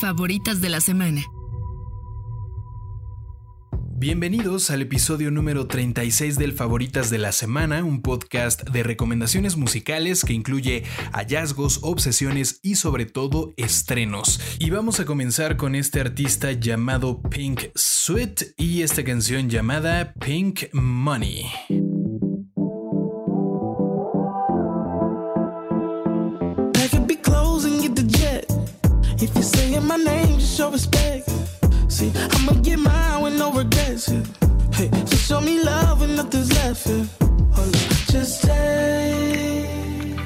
Favoritas de la semana. Bienvenidos al episodio número 36 del Favoritas de la Semana, un podcast de recomendaciones musicales que incluye hallazgos, obsesiones y sobre todo estrenos. Y vamos a comenzar con este artista llamado Pink Sweat y esta canción llamada Pink Money. Respect, see, I'ma get mine with no regrets. Yeah. Hey, so show me love when nothing's left. Yeah. Hold up. Just take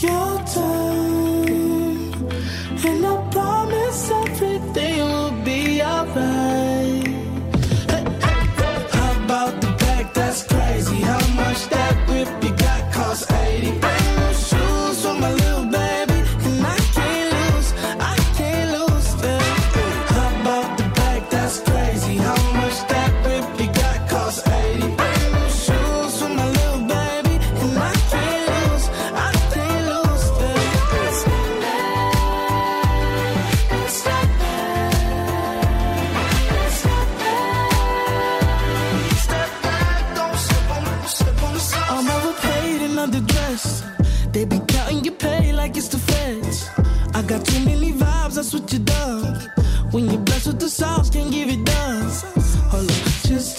your time, and I promise everything will be alright. Hey, hey, how about the back? That's crazy. How much that whip you got cost 80? Vibes, that's what you done. When you're blessed with the sauce, can't give it done. Hold up, just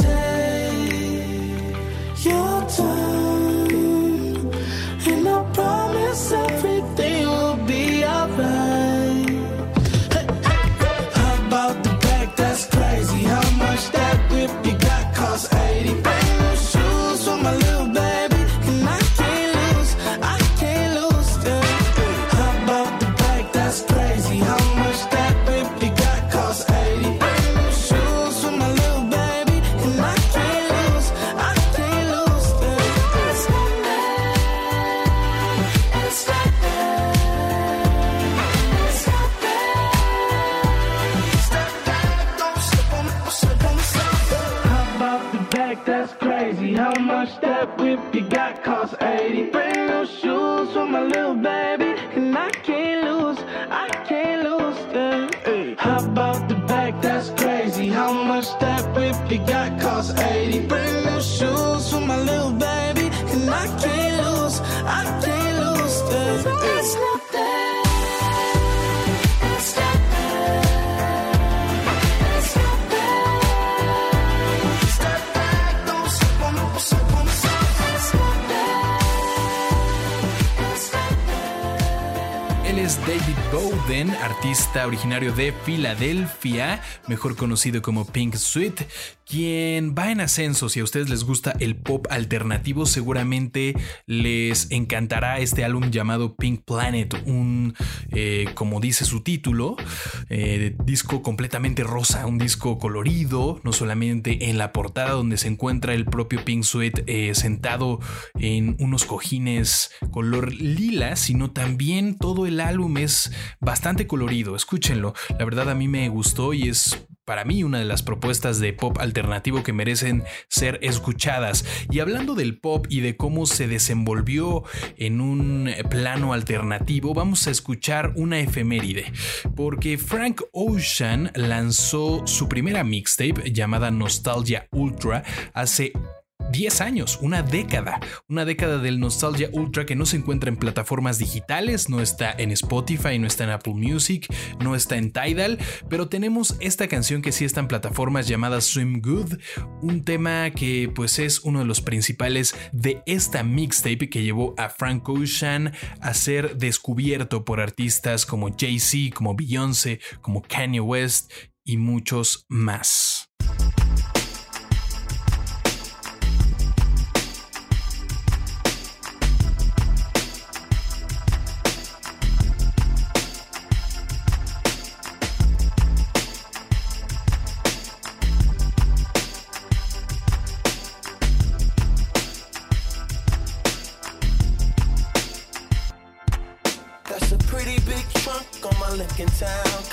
David Bowden, artista originario de Filadelfia, mejor conocido como Pink Sweet, quien va en ascenso. Si a ustedes les gusta el pop alternativo, seguramente les encantará este álbum llamado Pink Planet, un, eh, como dice su título, eh, disco completamente rosa, un disco colorido, no solamente en la portada donde se encuentra el propio Pink Sweat eh, sentado en unos cojines color lila, sino también todo el álbum es bastante colorido. Escúchenlo, la verdad a mí me gustó y es para mí una de las propuestas de pop alternativo que merecen ser escuchadas. Y hablando del pop y de cómo se desenvolvió en un plano alternativo, vamos a escuchar una efeméride, porque Frank Ocean lanzó su primera mixtape llamada Nostalgia Ultra hace 10 años, una década, una década del Nostalgia Ultra que no se encuentra en plataformas digitales, no está en Spotify, no está en Apple Music, no está en Tidal, pero tenemos esta canción que sí está en plataformas llamada Swim Good, un tema que pues es uno de los principales de esta mixtape que llevó a Frank Ocean a ser descubierto por artistas como Jay-Z, como Beyoncé, como Kanye West y muchos más.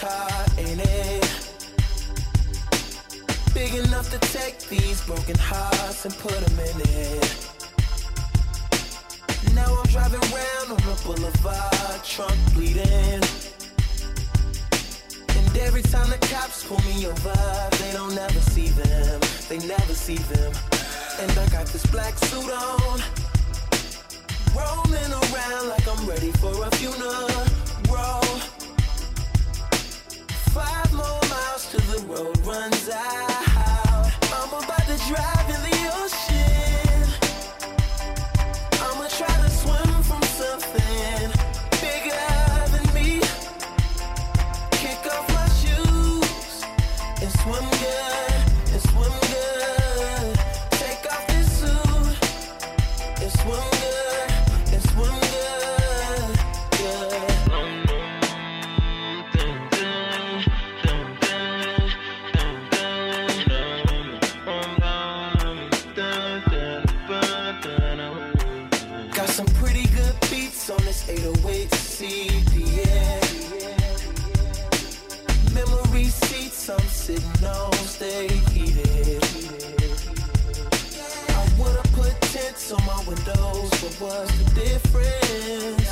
Car, ain't it? Big enough to take these broken hearts and put them in it. Now I'm driving round on the boulevard, trunk bleeding. And every time the cops pull me over, they don't ever see them. They never see them. And I got this black suit on. Rolling around like I'm ready for a funeral. Till the road runs out. I'm about to drive in the on my windows, but what's the difference?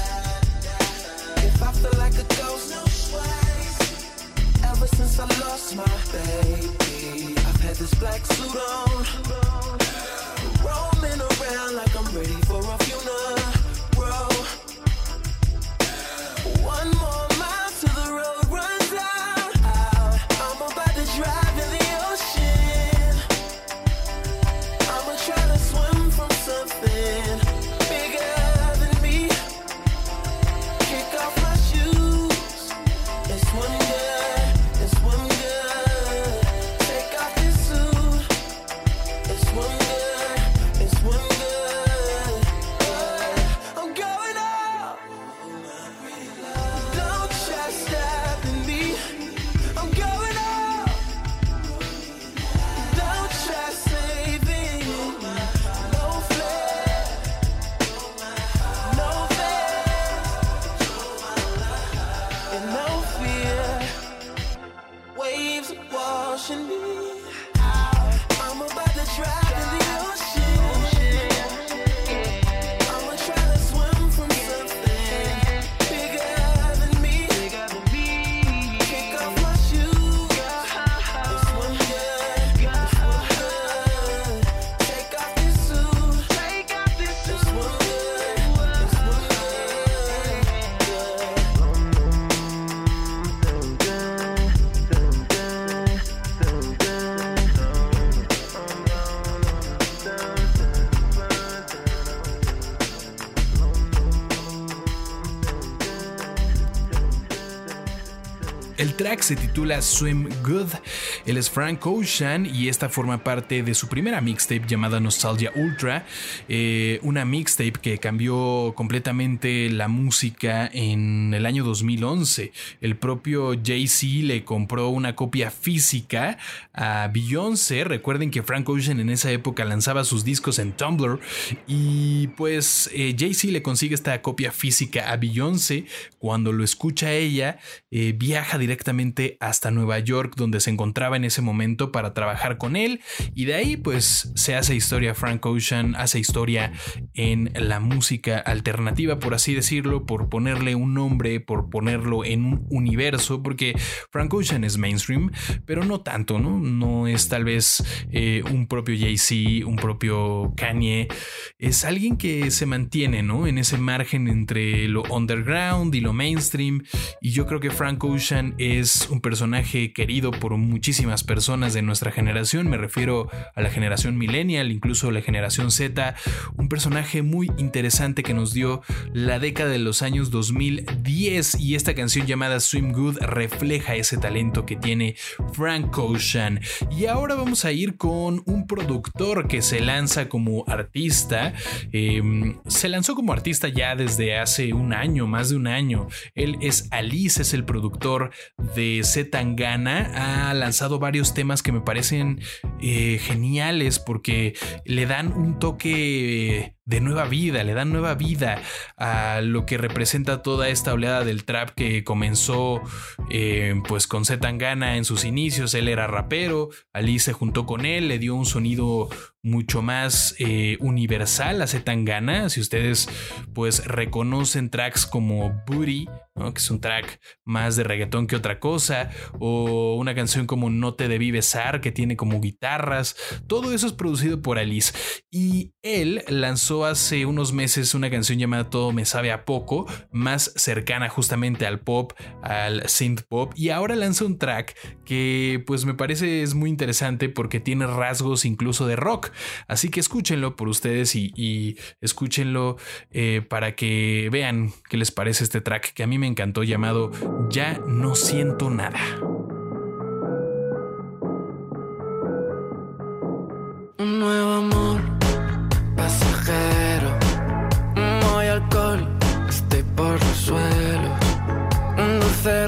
If I feel like a ghost, ever since I lost my baby, I've had this black suit on. Roaming around like I'm ready for a funeral. Se titula Swim Good. Él es Frank Ocean y esta forma parte de su primera mixtape llamada Nostalgia Ultra. eh, una mixtape que cambió completamente la música en el año 2011. El propio Jay-Z le compró una copia física a Beyoncé. Recuerden que Frank Ocean en esa época lanzaba sus discos en Tumblr y pues eh, Jay-Z le consigue esta copia física a Beyoncé. Cuando lo escucha ella, eh, viaja directamente hasta Nueva York donde se encontraba en ese momento para trabajar con él y de ahí pues se hace historia Frank Ocean, hace historia en la música alternativa por así decirlo, por ponerle un nombre, por ponerlo en un universo, porque Frank Ocean es mainstream, pero no tanto, ¿no? No es tal vez eh, un propio Jay-Z, un propio Kanye, es alguien que se mantiene, ¿no? En ese margen entre lo underground y lo mainstream y yo creo que Frank Ocean es un personaje querido por muchísimas personas de nuestra generación, me refiero a la generación millennial, incluso la generación Z, un personaje muy interesante que nos dio la década de los años 2010 y esta canción llamada Swim Good refleja ese talento que tiene Frank Ocean. Y ahora vamos a ir con un productor que se lanza como artista, eh, se lanzó como artista ya desde hace un año, más de un año. Él es Alice, es el productor de Z Tangana, ha lanzado varios temas que me parecen eh, geniales porque le dan un toque de nueva vida, le dan nueva vida a lo que representa toda esta oleada del trap que comenzó eh, pues con Zetangana en sus inicios, él era rapero, Ali se juntó con él, le dio un sonido mucho más eh, universal a Zetangana, si ustedes pues reconocen tracks como Booty, que es un track más de reggaetón que otra cosa, o una canción como No te debí besar, que tiene como guitarras, todo eso es producido por Alice. Y él lanzó hace unos meses una canción llamada Todo me sabe a poco, más cercana justamente al pop, al synth pop, y ahora lanza un track que pues me parece es muy interesante porque tiene rasgos incluso de rock. Así que escúchenlo por ustedes y, escúchenlo eh, para que vean qué les parece este track que a mí me encantó llamado Ya no siento nada. Por los suelos, un dulce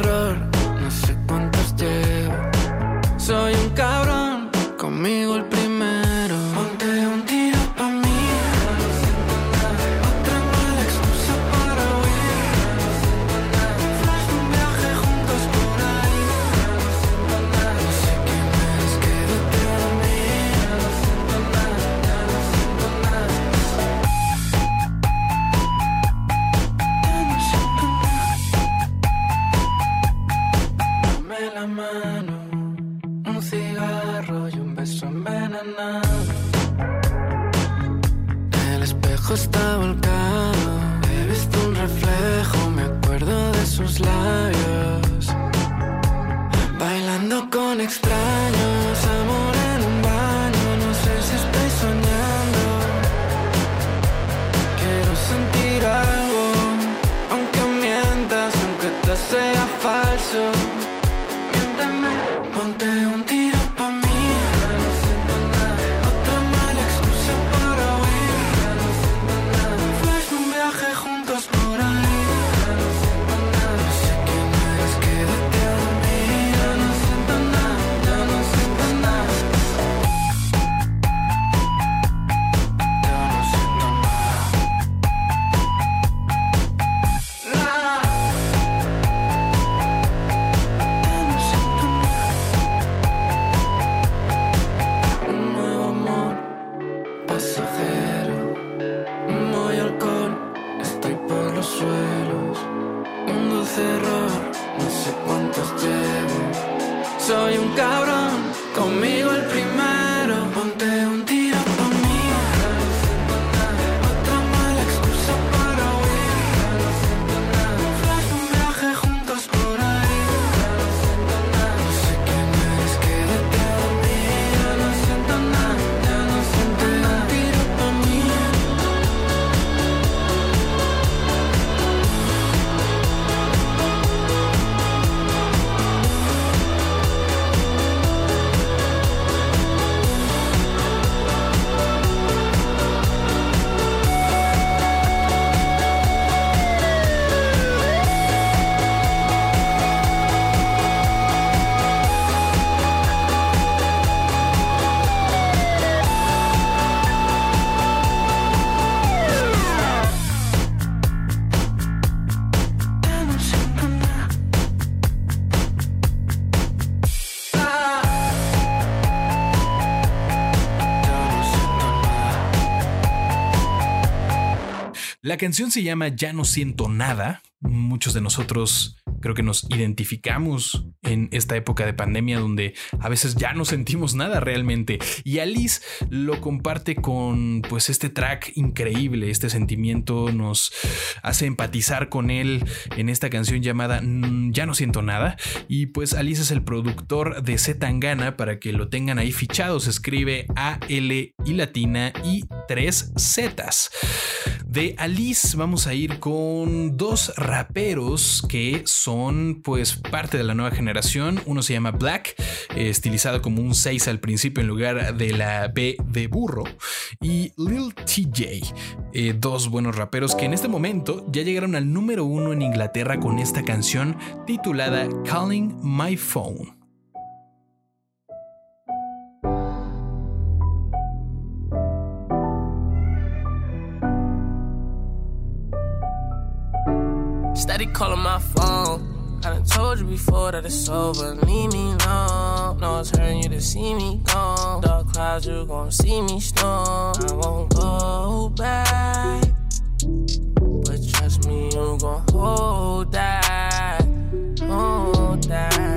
La canción se llama Ya no siento nada. Muchos de nosotros creo que nos identificamos en esta época de pandemia donde a veces ya no sentimos nada realmente. Y Alice lo comparte con pues este track increíble, este sentimiento nos hace empatizar con él en esta canción llamada Ya no siento nada. Y pues Alice es el productor de Z Tangana para que lo tengan ahí fichado. Se escribe A, L y latina y tres Zetas. De Alice vamos a ir con dos raperos que son pues parte de la nueva generación. Uno se llama Black, eh, estilizado como un 6 al principio en lugar de la B de burro. Y Lil TJ, eh, dos buenos raperos que en este momento ya llegaron al número uno en Inglaterra con esta canción titulada calling my phone. I done told you before that it's over. Leave me alone. No, it's hurting you to see me gone. Dark clouds, you gon' see me storm. I won't go back. But trust me, you gon' hold that. Hold that.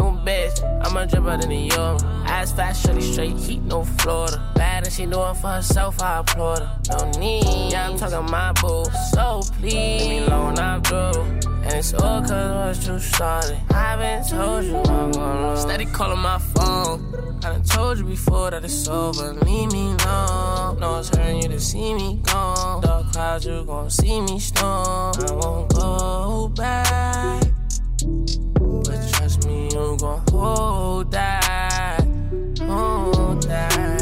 Bitch, I'm a dripper than the Euro. Ass fast, shorty straight heat, no Florida. Bad and she doing for herself, I applaud her. No need, yeah, I'm talking my boo. So please, leave me alone, I'm through. And it's all cause what you started. I've been told you I'm gonna Steady calling my phone. I done told you before that it's over. Leave me alone. No, it's hurting you to see me gone. Dark clouds, you gon' see me storm. I won't go back. But trust me, you gon' hold that. Hold that.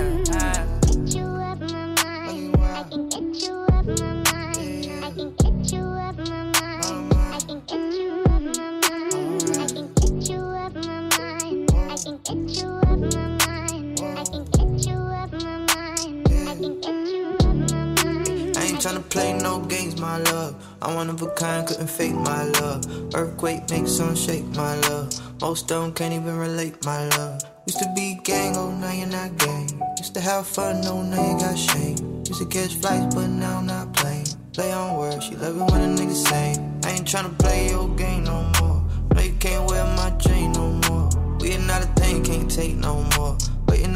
Tryna play no games, my love. I'm one of a kind, couldn't fake my love. Earthquake makes some shake, my love. Most them can't even relate, my love. Used to be gang, oh now you're not gang. Used to have fun, oh now you got shame. Used to catch flights, but now I'm not playing. Play on words, she love it when a nigga say. I ain't tryna play your game no more. No, you can't wear my chain no more. We ain't not a thing, can't take no more.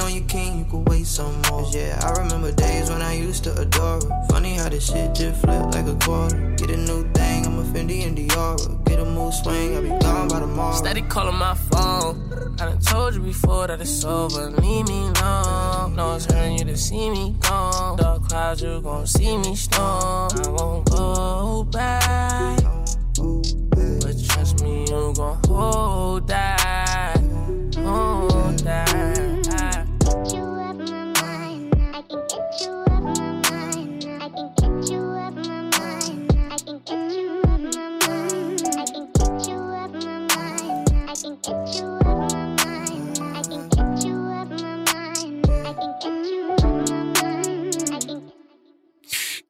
On your king, you could wait some more. Yeah, I remember days when I used to adore her. Funny how this shit just flipped like a quarter. Get a new thing, I'm a Fendi and Dior. Get a move swing, I'll be gone by tomorrow. Steady calling my phone. I done told you before that it's over. Leave me alone. No, it's hurting you to see me gone. Dark clouds, you gon' see me storm. I won't go back. But trust me, you gon' hold that.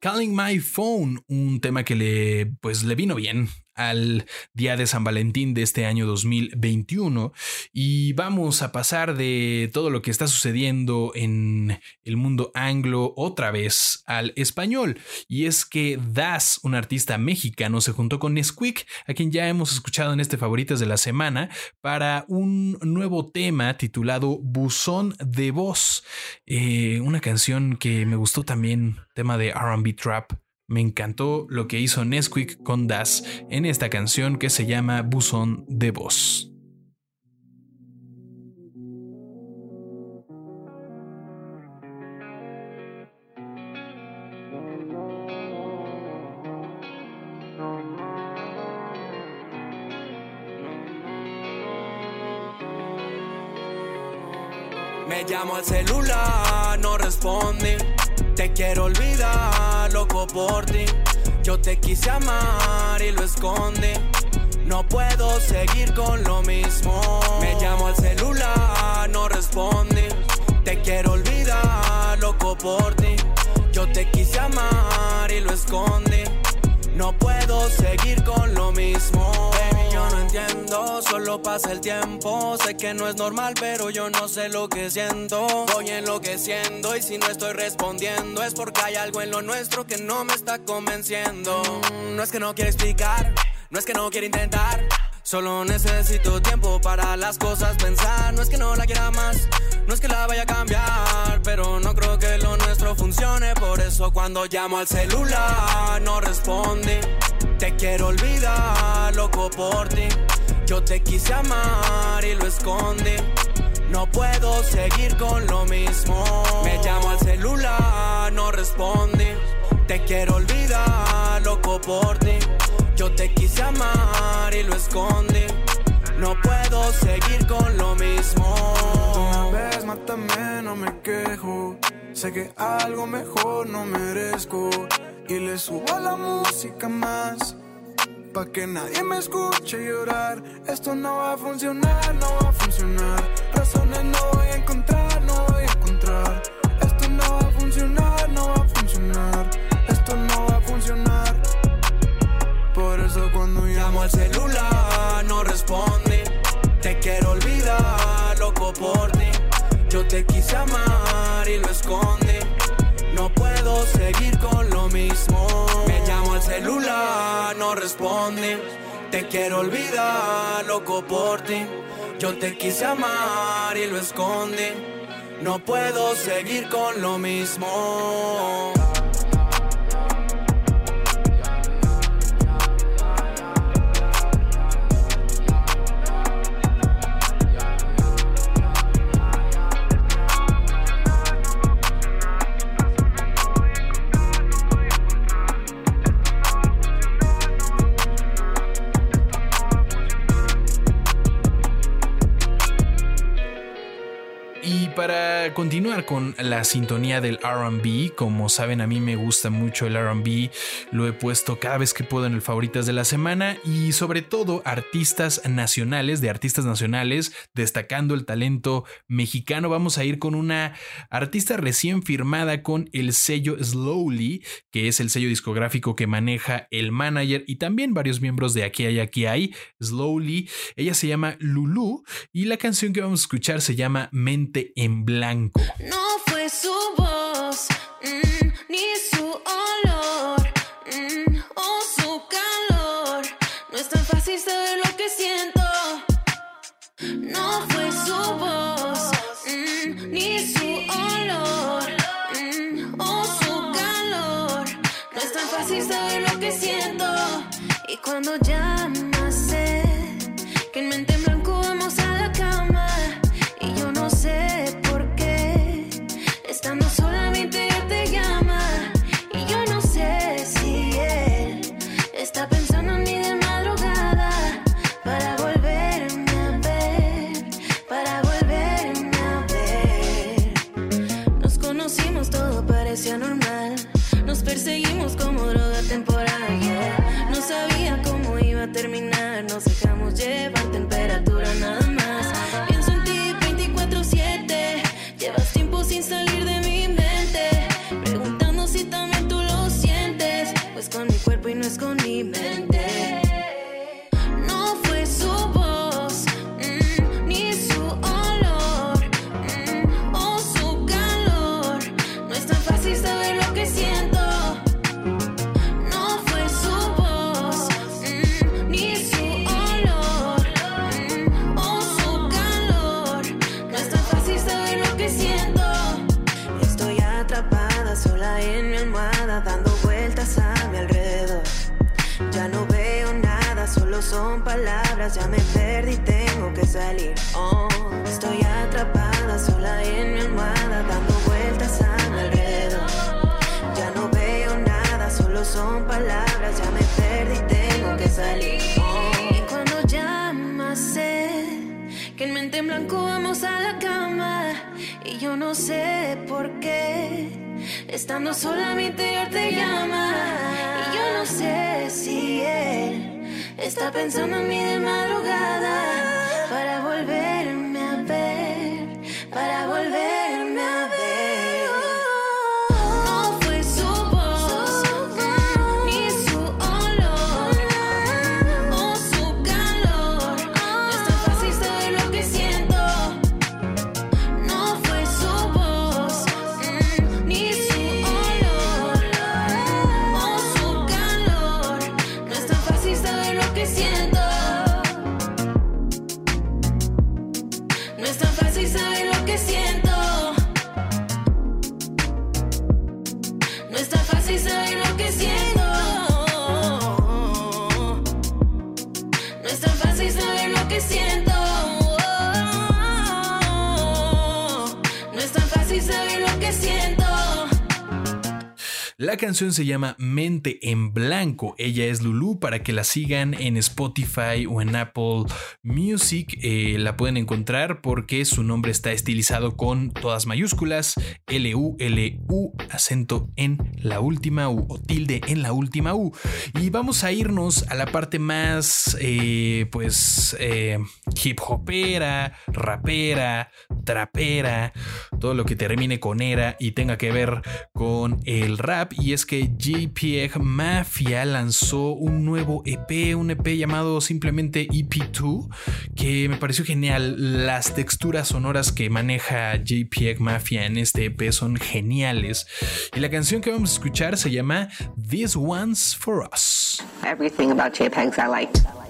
Calling My Phone, un tema que le pues le vino bien al día de San Valentín de este año 2021 y vamos a pasar de todo lo que está sucediendo en el mundo anglo otra vez al español. Y es que Das, un artista mexicano, se juntó con Nesquik, a quien ya hemos escuchado en este Favoritas de la Semana, para un nuevo tema titulado Buzón de Voz, eh, una canción que me gustó también, tema de RB Trap me encantó lo que hizo Nesquik con Das en esta canción que se llama Buzón de Voz. Me llamo al celular, no responde te quiero olvidar, loco por ti. Yo te quise amar y lo esconde. No puedo seguir con lo mismo. Me llamo al celular, no responde. Te quiero olvidar, loco por ti. Yo te quise amar y lo esconde. No puedo seguir con lo mismo. Yo no entiendo, solo pasa el tiempo. Sé que no es normal, pero yo no sé lo que siento. Voy enloqueciendo y si no estoy respondiendo es porque hay algo en lo nuestro que no me está convenciendo. No es que no quiera explicar, no es que no quiera intentar. Solo necesito tiempo para las cosas pensar. No es que no la quiera más, no es que la vaya a cambiar, pero no creo que lo nuestro funcione. Por eso cuando llamo al celular no responde. Te quiero olvidar, loco por ti. Yo te quise amar y lo esconde No puedo seguir con lo mismo. Me llamo al celular, no responde. Te quiero olvidar, loco por ti. Yo te quise amar y lo esconde. No puedo seguir con lo mismo. Una vez mátame, no me quejo. Sé que algo mejor no merezco. Y le subo la música más. Pa' que nadie me escuche llorar. Esto no va a funcionar, no va a funcionar. Razones no voy a encontrar, no voy a encontrar. Esto no va a funcionar, no va a funcionar. Esto no va a funcionar. Por eso cuando llamo al celular por ti. Yo te quise amar y lo esconde. No puedo seguir con lo mismo. Me llamo al celular, no responde. Te quiero olvidar, loco por ti. Yo te quise amar y lo esconde. No puedo seguir con lo mismo. Para continuar con la sintonía del RB, como saben a mí me gusta mucho el RB, lo he puesto cada vez que puedo en el favoritas de la semana y sobre todo artistas nacionales, de artistas nacionales, destacando el talento mexicano. Vamos a ir con una artista recién firmada con el sello Slowly, que es el sello discográfico que maneja el manager y también varios miembros de Aquí hay, aquí hay, Slowly. Ella se llama Lulu y la canción que vamos a escuchar se llama Mente en blanco. No fue su voz, mm, ni su olor, mm, o su calor. No es tan fácil saber lo que siento. No fue su voz, mm, ni su olor, o su calor. No es tan fácil saber lo que siento. Y cuando llama Y yo no sé por qué. Estando sola mi interior te llama. Y yo no sé si él está pensando en mí de madrugada. Para volverme season. La canción se llama Mente en Blanco. Ella es Lulu para que la sigan en Spotify o en Apple Music. Eh, la pueden encontrar porque su nombre está estilizado con todas mayúsculas, L-U-L-U, acento en la última U o tilde en la última U. Y vamos a irnos a la parte más, eh, pues, eh, hip hopera, rapera, trapera, todo lo que termine con era y tenga que ver con el rap y es que JPEG Mafia lanzó un nuevo EP, un EP llamado simplemente EP2, que me pareció genial. Las texturas sonoras que maneja JPEG Mafia en este EP son geniales. Y la canción que vamos a escuchar se llama This One's For Us. Everything about JPEGs I like.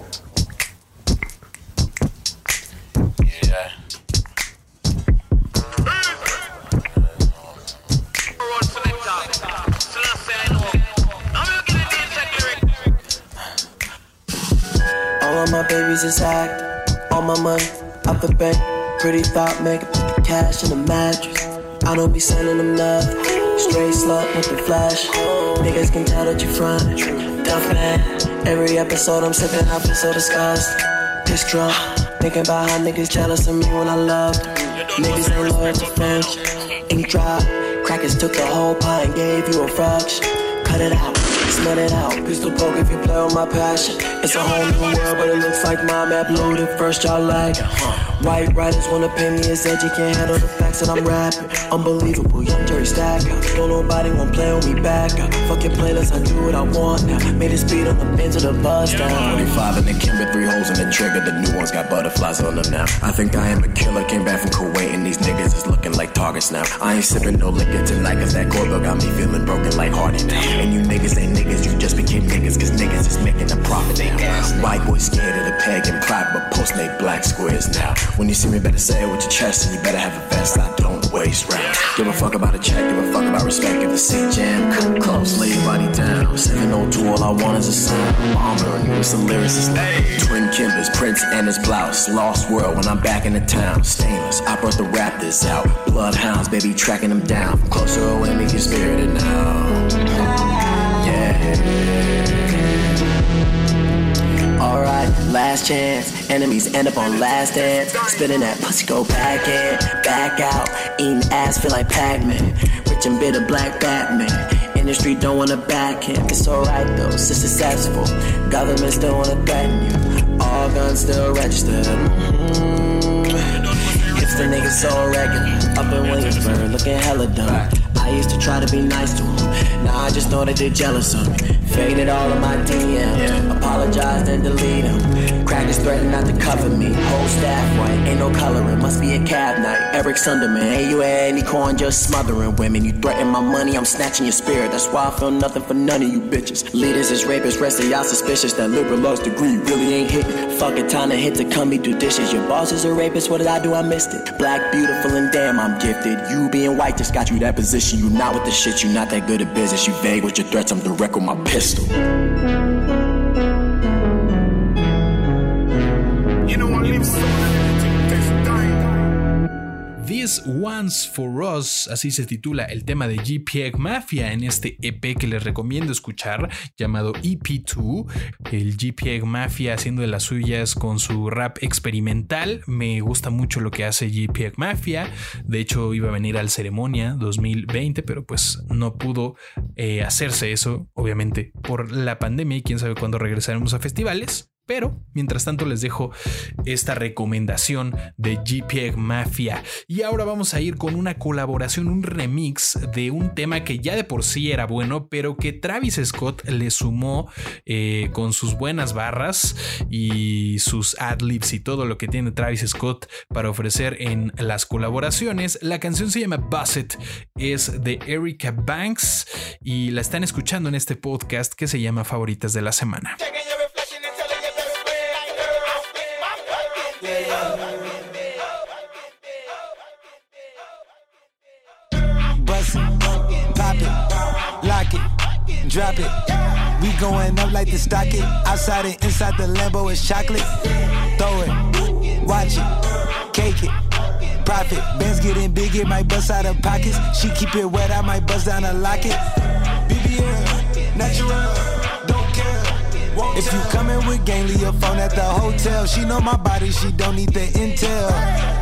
All my babies is act. All my money out the bank. Pretty thought make cash in the mattress. I don't be sending them nothing. Straight slut with the flash. Niggas can tell that you front. Tough man. Every episode I'm sipping, I feel so disgusted. Piss drunk. Thinking about how niggas jealous of me when I love. Niggas ain't loyal to friends. Ink drop. Crackers took the whole pie and gave you a fraction. Cut it out, smell it out. Pistol poke if you play on my passion. It's a whole new world, but it looks like my map loaded. First y'all like White writers wanna pay me as edge, you can't handle the facts that I'm rapping. Unbelievable, young Jerry Stacker. Don't nobody wanna play on me back up. Fuck your playlist, I do what I want now. Made it speed on the bench of the bus down. 25 in the Kimber, three holes in the trigger. The new ones got butterflies on them now. I think I am a killer. Came back from Kuwait and these niggas is looking like targets now. I ain't sipping no liquor tonight cause that Gordo got me feeling broken like Hardy now. And you niggas ain't niggas, you just became niggas cause niggas is making a profit now. White boys scared of the peg and pride but post they black squares now. When you see me, better say it with your chest and you better have a vest. I don't waste rounds. Give a fuck about a check, give a fuck about respect. If the seat jam, cut close, lay your body down. 702, all I want is a sound. Honoring you with some lyricists. Twin Kimbers, Prince and his blouse. Lost world when I'm back in the town. Stainless, I brought the Raptors out. Bloodhounds, baby, tracking them down. From closer away, make you spirited now. Last chance. Enemies end up on last dance. Spitting that pussy, go back in, back out. Eating ass, feel like Pac Man. Rich and bitter, black Batman. Industry don't wanna back him. It's alright though, so successful. Government still wanna threaten you. All guns still registered. Mm-hmm. Hipster niggas so regular. Up in Williamsburg, looking hella dumb. I used to try to be nice to him. Now I just know that they're jealous of me. Faded all of my DMs. Apologized and delete them. Crackers threaten not to cover me. Whole staff white, ain't no coloring. Must be a cab night. Eric Sunderman, ain't you at any corn just smothering women. You threaten my money, I'm snatching your spirit. That's why I feel nothing for none of you bitches. Leaders is rapists, rest of y'all suspicious. That liberal arts degree really ain't hitting. Fuck it, time to hit to come be do dishes. Your boss is a rapist, what did I do? I missed it. Black, beautiful, and damn, I'm gifted. You being white just got you that position. You not with the shit, you not that good at business. You vague with your threats, I'm direct with my pistol story This Once for Us, así se titula el tema de GPEG Mafia en este EP que les recomiendo escuchar llamado EP2. El GPEG Mafia haciendo de las suyas con su rap experimental. Me gusta mucho lo que hace GPEG Mafia. De hecho, iba a venir al ceremonia 2020, pero pues no pudo eh, hacerse eso, obviamente, por la pandemia y quién sabe cuándo regresaremos a festivales. Pero mientras tanto les dejo esta recomendación de GPEG Mafia. Y ahora vamos a ir con una colaboración, un remix de un tema que ya de por sí era bueno, pero que Travis Scott le sumó eh, con sus buenas barras y sus adlibs y todo lo que tiene Travis Scott para ofrecer en las colaboraciones. La canción se llama Busset, es de Erika Banks y la están escuchando en este podcast que se llama Favoritas de la Semana. Drop it. We going up like the stock it. Outside and inside the Lambo is chocolate. Throw it, watch it, cake it. profit. Bands getting big, it might bust out of pockets. She keep it wet, I might bust down a locket. BBL, natural, don't care. If you coming with gang, leave your phone at the hotel. She know my body, she don't need the intel.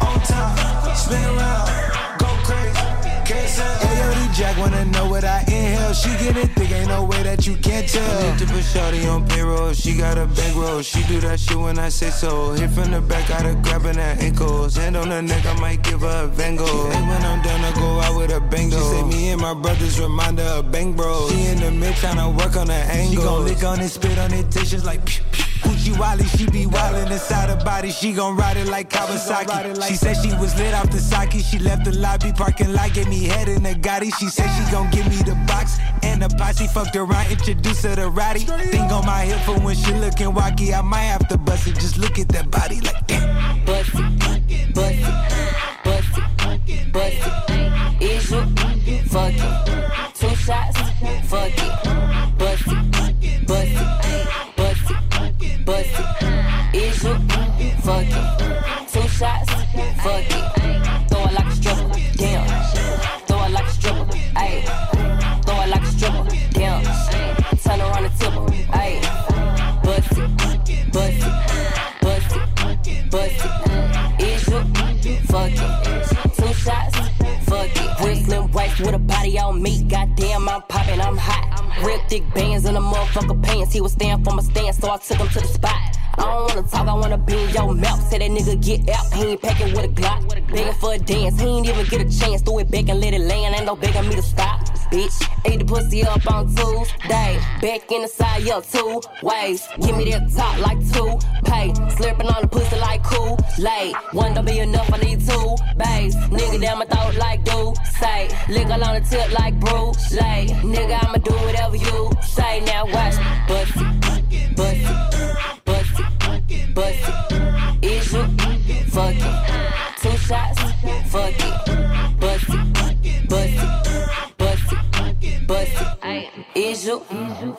On top, spin around, go crazy. Ayo, Jack wanna know what I inhale. She get it thick, ain't no way that you can't tell. Need to put Shorty on payroll. She got a bankroll. She do that shit when I say so. Hit from the back, got her grabbing her ankles. Hand on her neck, I might give her a Van Gogh. Hey, when I'm done, I go out with a bang. She say me and my brothers reminder of bang bro. She in the mid tryna work on her angle. She gon' lick on it, spit on it, dishes like pew, pew. Gucci Wally, she be wildin' inside her body. She gon' ride it like Kawasaki. She said she was lit off the sake. She left the lobby parking lot, gave me head in the Gotti. She said she gon' give me the box and the posse. Fucked around, introduced her to Roddy. Thing on my hip for when she lookin' wacky. I might have to bust it. Just look at that body like that. Bust it, I took him to the spot. I don't wanna talk, I wanna be in your mouth. Say that nigga get out, he ain't packing with a Glock. Begging for a dance, he ain't even get a chance. Throw it back and let it land, ain't no begging me to stop. Bitch, ate the pussy up on Tuesday. Back in the side, yeah, two ways. Give me that top like two pay. Slurping on the pussy like cool late. One don't be enough, I need two bays. Nigga down my throat like do say. Lick on the tip like Bruce Lay. Nigga, I'ma do whatever you say. Now watch bust it, bust it,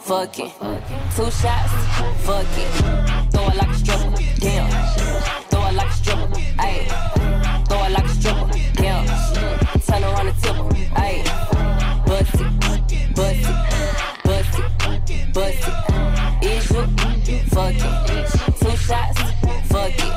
fuck it? Two shots, fuck it. Throw it like a stripper, damn. Throw it like a stripper, ayy. Throw it like a stripper, damn. Turn around and tip ayy. Bust it, bust it, bust it, bust it. Is you fuck it? Two shots, fuck it.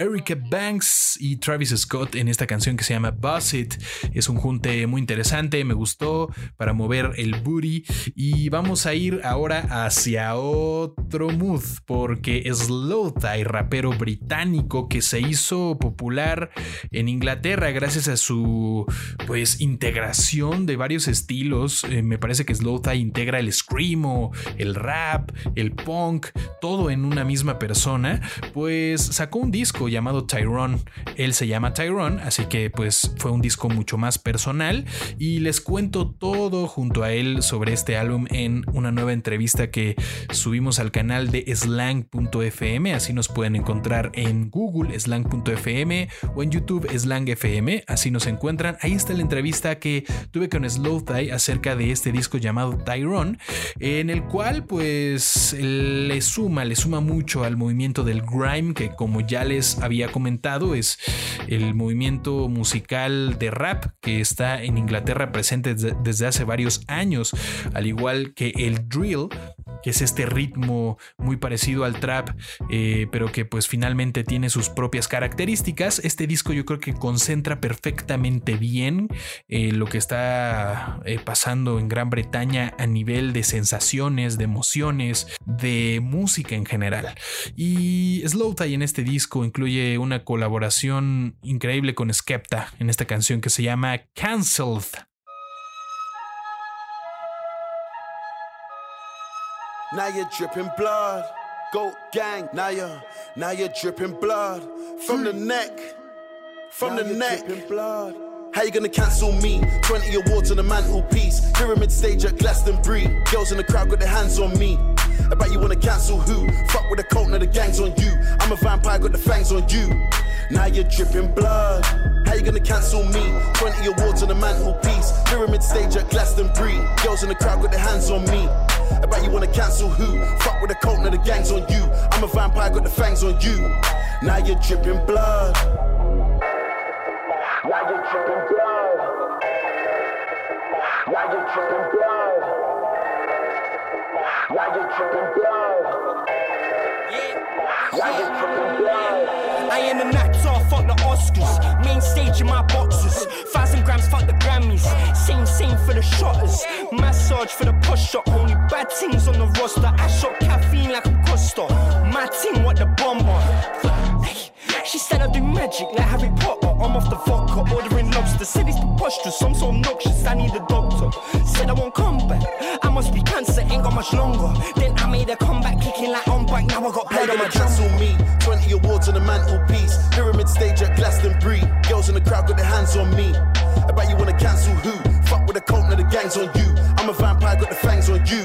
Erica Banks y Travis Scott en esta canción que se llama Buzz It. Es un junte muy interesante, me gustó para mover el booty. Y vamos a ir ahora hacia otro mood, porque Slow Thai, rapero británico que se hizo popular en Inglaterra gracias a su pues integración de varios estilos. Eh, me parece que Slow Thai integra el screamo, el rap, el punk, todo en una misma persona. Pues sacó un disco llamado Tyrone. Él se llama Tyrone, así que pues fue un disco mucho más personal. Y les cuento todo junto a él sobre este álbum en una nueva entrevista que subimos al canal de slang.fm, así nos pueden encontrar en Google slang.fm o en YouTube slangfm, así nos encuentran. Ahí está la entrevista que tuve con Slow Thai acerca de este disco llamado Tyrone, en el cual pues le suma, le suma mucho al movimiento del grime que como ya les había comentado, es el movimiento musical de rap que está en Inglaterra presente desde hace varios años, al igual que el drill, que es este ritmo muy parecido al trap, eh, pero que pues finalmente tiene sus propias características. Este disco yo creo que concentra perfectamente bien eh, lo que está eh, pasando en Gran Bretaña a nivel de sensaciones, de emociones, de música en general. Y Slow Tie en este disco incluye una colaboración increíble con Skepta en esta canción que se llama Cancelled. Now you're dripping blood. Goat gang. Now you're, now you're dripping blood. From the neck. From the neck. blood. How you gonna cancel me? 20 awards on the mantelpiece. Pyramid stage at Glastonbury. Girls in the crowd got their hands on me. Bet you wanna cancel who? Fuck with the cult, now the gang's on you. I'm a vampire, got the fangs on you. Now you're dripping blood. How you gonna cancel me? 20 awards on the mantelpiece. Pyramid stage at Glastonbury. Girls in the crowd got their hands on me. Bet you wanna cancel who? Fuck with the cult, now the gang's on you. I'm a vampire, got the fangs on you. Now you're dripping blood. you're I am an actor, fuck the Oscars. Main stage in my boxes. Thousand grams, fuck the Grammys. Same, same for the shotters. Massage for the push up. Only bad things on the roster. I shot caffeine like I'm Costa. My team, what the bomber. She said I do magic like Harry Potter. I'm off the vodka, ordering lobster. Said it's preposterous, I'm so obnoxious. I need a doctor. Said I won't come back. I must be cancer, ain't got much longer. Then I made a comeback, kicking like on bike. Now I got blood on my gonna me? 20 awards on the mantelpiece. Pyramid stage at Glastonbury. Girls in the crowd got their hands on me. Bet you wanna cancel who? Fuck with the cult, now the gang's on you. I'm a vampire, got the fangs on you.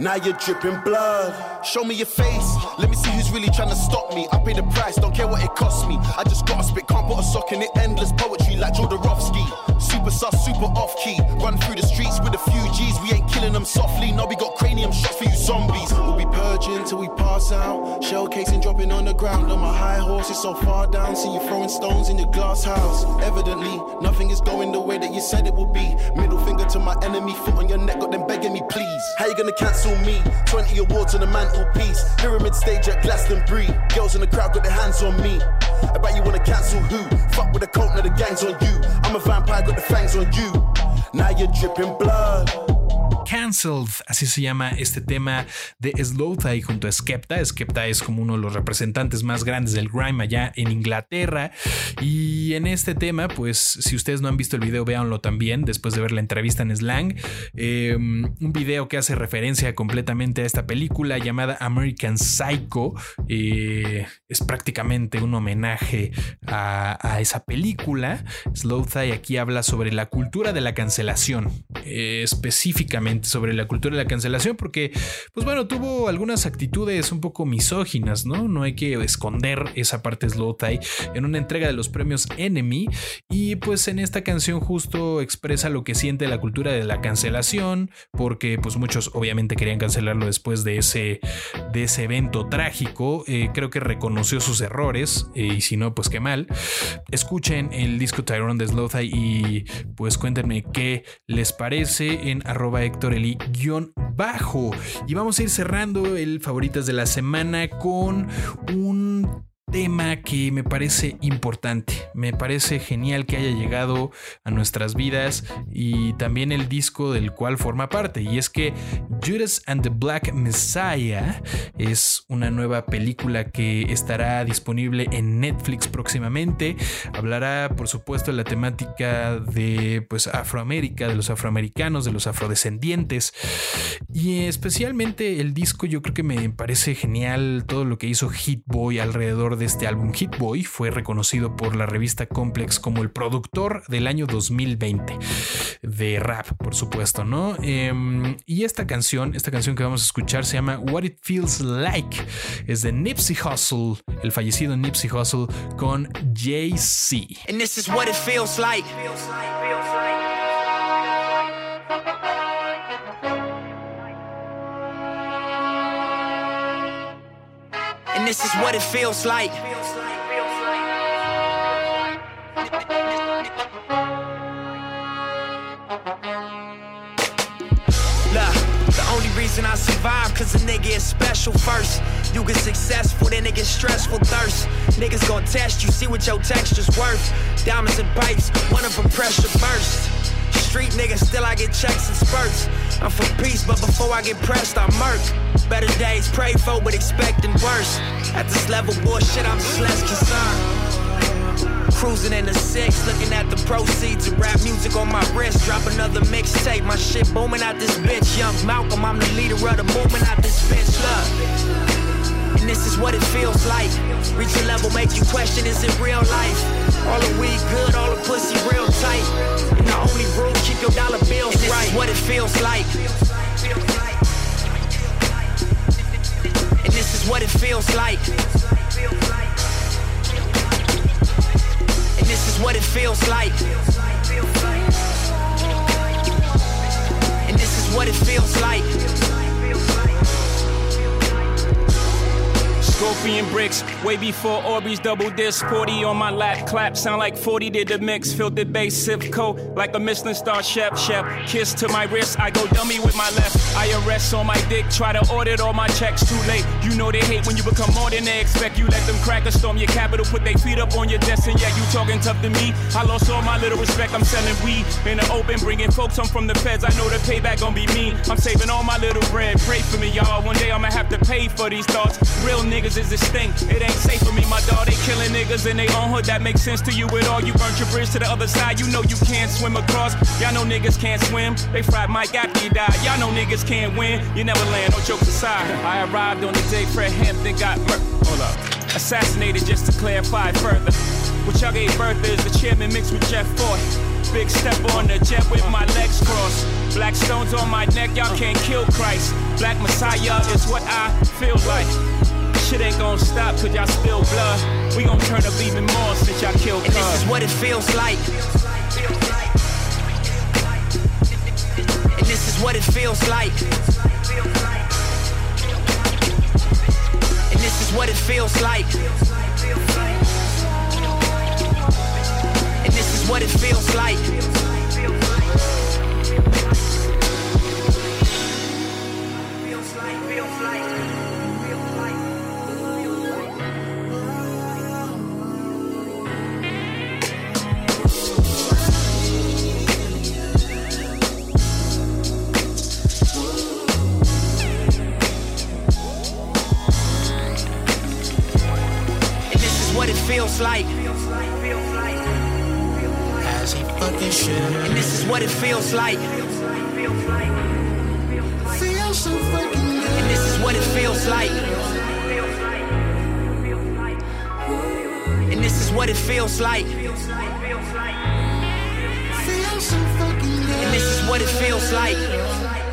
Now you're dripping blood. Show me your face. Let me see who's really trying to stop me. I pay the price, don't care what it costs me. I just gotta spit, can't put a sock in it. Endless poetry like Jodorowsky. Super sus, super off key. Run through the streets with a few G's. We ain't killing them softly. No, we got cranium shots for you zombies. We'll be purging till we pass out. Shell casing dropping on the ground. On my high horse, it's so far down. See you throwing stones in your glass house. Evidently, nothing is going the way that you said it would be. Middle finger to my enemy, foot on your neck, got them begging me, please. How you gonna cancel me? 20 awards on the mantelpiece. Pyramid stage at Glastonbury. Girls in the crowd got their hands on me. Bet you wanna cancel who? Fuck with the cult, now the gang's on you. I'm a vampire, got the fangs on you. Now you're dripping blood. Cancelled, así se llama este tema de Slow Thai junto a Skepta. Skepta es como uno de los representantes más grandes del grime allá en Inglaterra. Y en este tema, pues si ustedes no han visto el video, véanlo también después de ver la entrevista en Slang. Eh, un video que hace referencia completamente a esta película llamada American Psycho. Eh, es prácticamente un homenaje a, esa película. Slow Thai aquí habla sobre la cultura de la cancelación, eh, específicamente sobre la cultura de la cancelación, porque, pues bueno, tuvo algunas actitudes un poco misóginas, ¿no? No hay que esconder esa parte Slow Thai en una entrega de los premios Enemy. Y pues en esta canción justo expresa lo que siente la cultura de la cancelación, porque pues muchos obviamente querían cancelarlo después de ese, de ese evento trágico. Eh, creo que reconoció sus errores, eh, y si no, pues qué mal. Escuchen el disco Tyrone de Slow Thai y pues cuéntenme qué les parece en arroba Héctor Eli guion bajo. Y vamos a ir cerrando el favoritas de la semana con un tema que me parece importante. Me parece genial que haya llegado a nuestras vidas y también el disco del cual forma parte. Y es que Judas and the Black Messiah es una nueva película que estará disponible en Netflix próximamente. Hablará, por supuesto, de la temática de pues Afroamérica, de los afroamericanos, de los afrodescendientes. Y especialmente el disco yo creo que me parece genial todo lo que hizo Hit Boy alrededor de este álbum Hit Boy fue reconocido por la revista Complex como el productor del año 2020 de rap, por supuesto, ¿no? Eh, y esta canción, esta canción que vamos a escuchar se llama What It Feels Like, es de Nipsey Hussle, el fallecido Nipsey Hussle con Jay-Z. And this is what it feels like. And this is what it feels like. Look, the only reason I survive, cause a nigga is special first. You get successful, then it get stressful thirst. Niggas gon' test you, see what your texture's worth. Diamonds and pipes, one of them pressure burst. Street nigga, still I get checks and spurts. I'm for peace, but before I get pressed, I murk. Better days pray for, but expecting worse. At this level, bullshit, I'm just less concerned. Cruising in the six, looking at the proceeds of rap music on my wrist. Drop another mixtape, my shit booming out this bitch. Young Malcolm, I'm the leader of the movement out this bitch. Look, and this is what it feels like. Reach a level, make you question, is it real life? All the weed good, all the pussy real tight. And the only rule, keep your dollar bills and this right. Is what it feels like. And this is what it feels like. And this is what it feels like. And this is what it feels like. And bricks. Way before Aubrey's double disc. 40 on my lap, clap. Sound like 40 did the mix. Filtered bass, sip coat like a Michelin star chef. Chef, kiss to my wrist. I go dummy with my left. IRS on my dick. Try to audit all my checks. Too late. You know they hate when you become more than they expect. You let them crack a storm your capital. Put their feet up on your desk. And yeah, you talking tough to me. I lost all my little respect. I'm selling weed in the open. Bringing folks home from the feds. I know the payback gonna be mean. I'm saving all my little bread. Pray for me, y'all. One day I'ma have to pay for these thoughts. Real niggas is distinct. It ain't safe for me, my dog. They killing niggas in their own hood. That makes sense to you at all. You burnt your bridge to the other side. You know you can't swim across. Y'all know niggas can't swim. They fried Mike after he died. Y'all know niggas can't win. You never land. No jokes aside. I arrived on the day Fred Hampton got murdered. Hold up. Assassinated just to clarify further. What y'all gave birth is the chairman mixed with Jeff Ford. Big step on the jet with my legs crossed. Black stones on my neck, y'all can't kill Christ. Black Messiah is what I feel like. Shit ain't gonna stop cause y'all spill blood. We gon' turn up even more since y'all killed And this is what it feels like. And this is what it feels like. And this is what it feels like. And this is what it feels like. What it feels like. As he fucking should. And this is what it feels like. Feel so fucking good. And this is what it feels like. And this is what it feels like. Feel so fucking good. And this is what it feels like.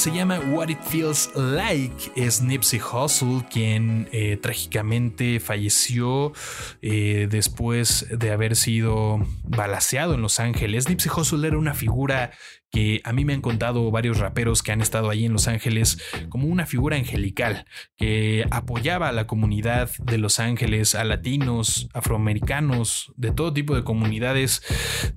Se llama What It Feels Like. Es Nipsey Hussle quien eh, trágicamente falleció eh, después de haber sido balaseado en Los Ángeles. Nipsey Hussle era una figura que a mí me han contado varios raperos que han estado allí en Los Ángeles como una figura angelical que apoyaba a la comunidad de Los Ángeles, a latinos, afroamericanos, de todo tipo de comunidades,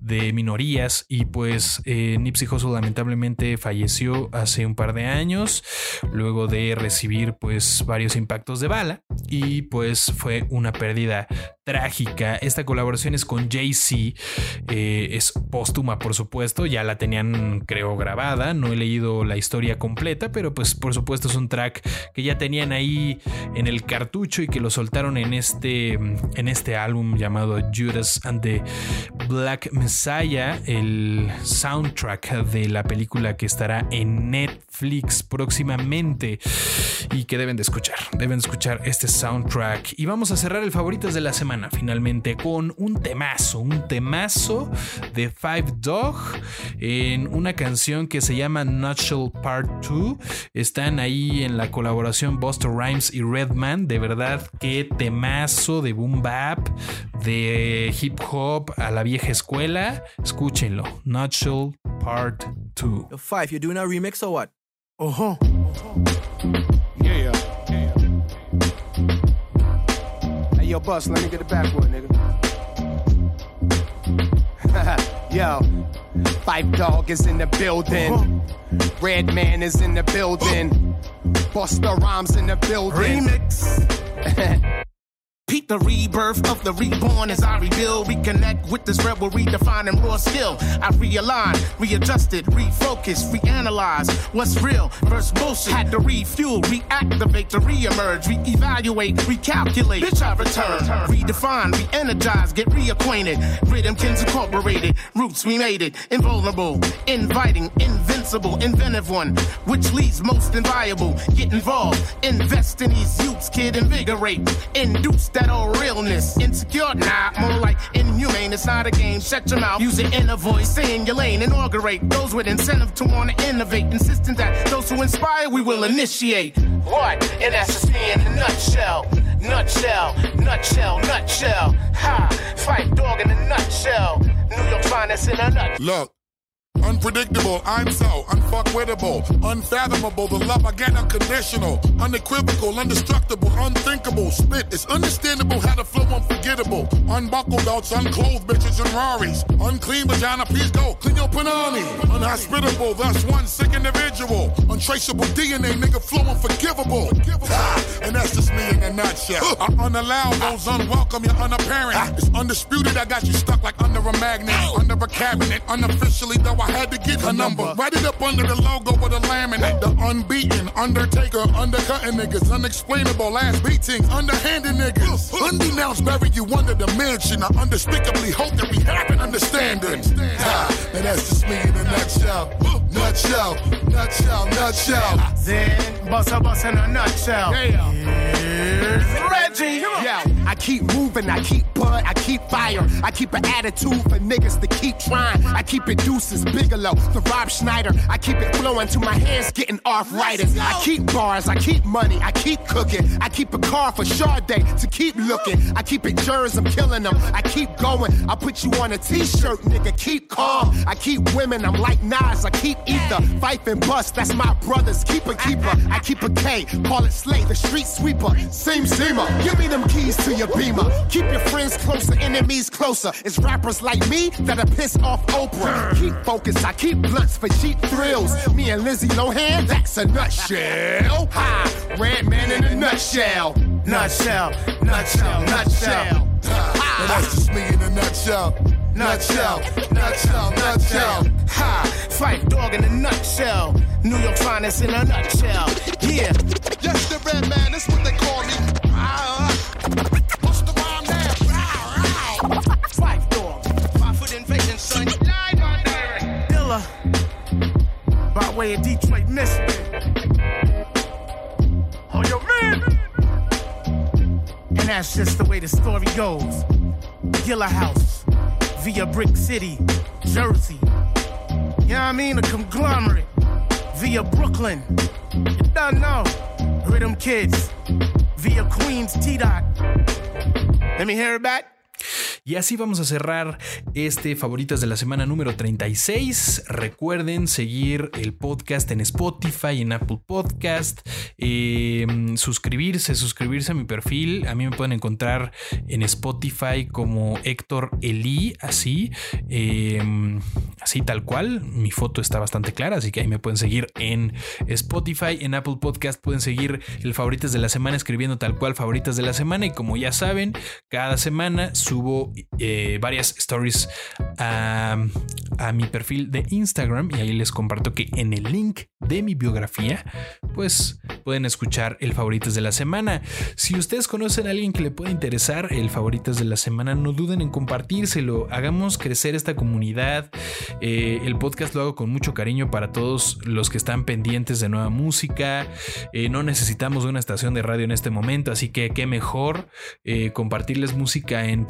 de minorías y pues eh, Nipsey Hussle lamentablemente falleció hace un par de años luego de recibir pues varios impactos de bala y pues fue una pérdida trágica. Esta colaboración es con Jay-Z, eh, es póstuma por supuesto, ya la tenían creo grabada, no he leído la historia completa, pero pues por supuesto es un track que ya tenían ahí en el cartucho y que lo soltaron en este, en este álbum llamado Judas and the Black Messiah, el soundtrack de la película que estará en Netflix próximamente y que deben de escuchar, deben escuchar este soundtrack. Y vamos a cerrar el favoritos de la semana finalmente con un temazo, un temazo de Five Dog en una canción que se llama Nutshell Part 2. Están ahí en la colaboración Buster Rhymes y Redman. De verdad, qué temazo de boom bap, de hip hop a la vieja escuela. Escúchenlo. Nutshell Part 2. Yo, Five, you doing a remix or what? Uh huh. Yeah. Hey, yo, Bus, let me get the backwood, nigga. yo, Five Dog is in the building. Red Man is in the building. Buster Rhymes in the building. Remix. The rebirth of the reborn as I rebuild. Reconnect with this rebel, redefining raw skill. I realign, readjusted, refocus, reanalyze what's real versus bullshit. Had to refuel, reactivate to reemerge, reevaluate, recalculate. Bitch, I return, redefine, re-energize, get reacquainted. Rhythm Rhythmkins Incorporated, roots we made it. Invulnerable, inviting, invincible, inventive one, which leads most inviolable. Get involved, invest in these youths, kid, invigorate, induce that old realness. Insecure, nah, more like inhumane. It's not a game. Shut your mouth, use it inner voice, stay in your lane, inaugurate. Those with incentive to want to innovate, insistent that those who inspire we will initiate. What? And that's just me in a nutshell. Nutshell, nutshell, nutshell. Ha! Fight dog in a nutshell. New York finest in a nutshell. Look. Unpredictable, I'm so unfuckwittable, unfathomable. The love I get unconditional, unequivocal, indestructible, unthinkable. Spit is understandable, how to flow unforgettable. Unbuckle belts, unclothed bitches and Raris. Unclean vagina, please go. Clean your panani. Unhospitable, thus one sick individual. Untraceable DNA, nigga, flow unforgivable. And that's just me in a nutshell. I unallow those unwelcome, you're unapparent. It's undisputed, I got you stuck like under a magnet, under a cabinet. Unofficially, though I had to get her number. Write it up under the logo with a laminate. The unbeaten, undertaker, undercutting niggas. Unexplainable ass beatings, underhanded niggas. Undenounced, bury you under the mansion. I undespicably hope that we have an understanding. And that's just me in a nutshell. Nutshell, nutshell, nutshell. Then, bust a bust in a nutshell. Here's Reggie. Yo, I keep moving, I keep bud, I keep fire. I keep an attitude for niggas to keep trying. I keep it deuces, Bigelow, the Rob Schneider. I keep it flowing till my hands getting arthritis. I keep bars, I keep money, I keep cooking. I keep a car for Sade to keep looking. I keep it jurors, I'm killing them. I keep going. I put you on a t-shirt, nigga. Keep calm. I keep women, I'm like Nas. I keep ether. Fife and bust, that's my brothers. Keep a keeper. I keep a K. Call it Slay, the street sweeper. Seam seamer. Give me them keys to your beamer. Keep your friends closer, enemies closer. It's rappers like me that'll piss off Oprah. Keep focus, I keep blunts for cheap thrills. Me and Lizzie Lohan, that's a nutshell. Ha! Red man in a nutshell. Nutshell, nutshell, nutshell. Ha! And that's just me in a nutshell. Nutshell, nutshell, nutshell. Ha! Fight dog in a nutshell. New York finest in a nutshell. Yeah. Yes, the red man, that's what they call me. Ah. What's the rhyme now? Fight dog. Five foot invasion, son. Live on direct. Dilla. By way of Detroit, Michigan. Oh, yo, man. And that's just the way the story goes. Gilla House, via Brick City, Jersey. You know I mean? A conglomerate via Brooklyn. You don't know. Rhythm Kids via Queens, T Dot. Let me hear it back. Y así vamos a cerrar este favoritas de la semana número 36. Recuerden seguir el podcast en Spotify, en Apple Podcast, eh, suscribirse, suscribirse a mi perfil. A mí me pueden encontrar en Spotify como Héctor Eli, así, eh, así tal cual. Mi foto está bastante clara, así que ahí me pueden seguir en Spotify, en Apple Podcast pueden seguir el favoritas de la semana escribiendo tal cual favoritas de la semana y como ya saben, cada semana subo eh, varias stories a, mi perfil de Instagram y ahí les comparto que en el link de mi biografía pues pueden escuchar el favoritas de la semana. Si ustedes conocen a alguien que le pueda interesar el favoritas de la semana, no duden en compartírselo. Hagamos crecer esta comunidad. Eh, el podcast lo hago con mucho cariño para todos los que están pendientes de nueva música. Eh, no necesitamos una estación de radio en este momento, así que qué mejor compartirles música en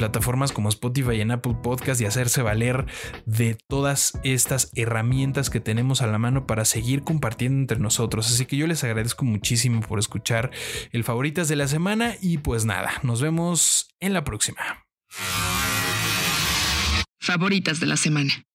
como Spotify y en Apple Podcast y hacerse valer de todas estas herramientas que tenemos a la mano para seguir compartiendo entre nosotros. Así que yo les agradezco muchísimo por escuchar el favoritas de la semana y pues nada, nos vemos en la próxima. Favoritas de la semana.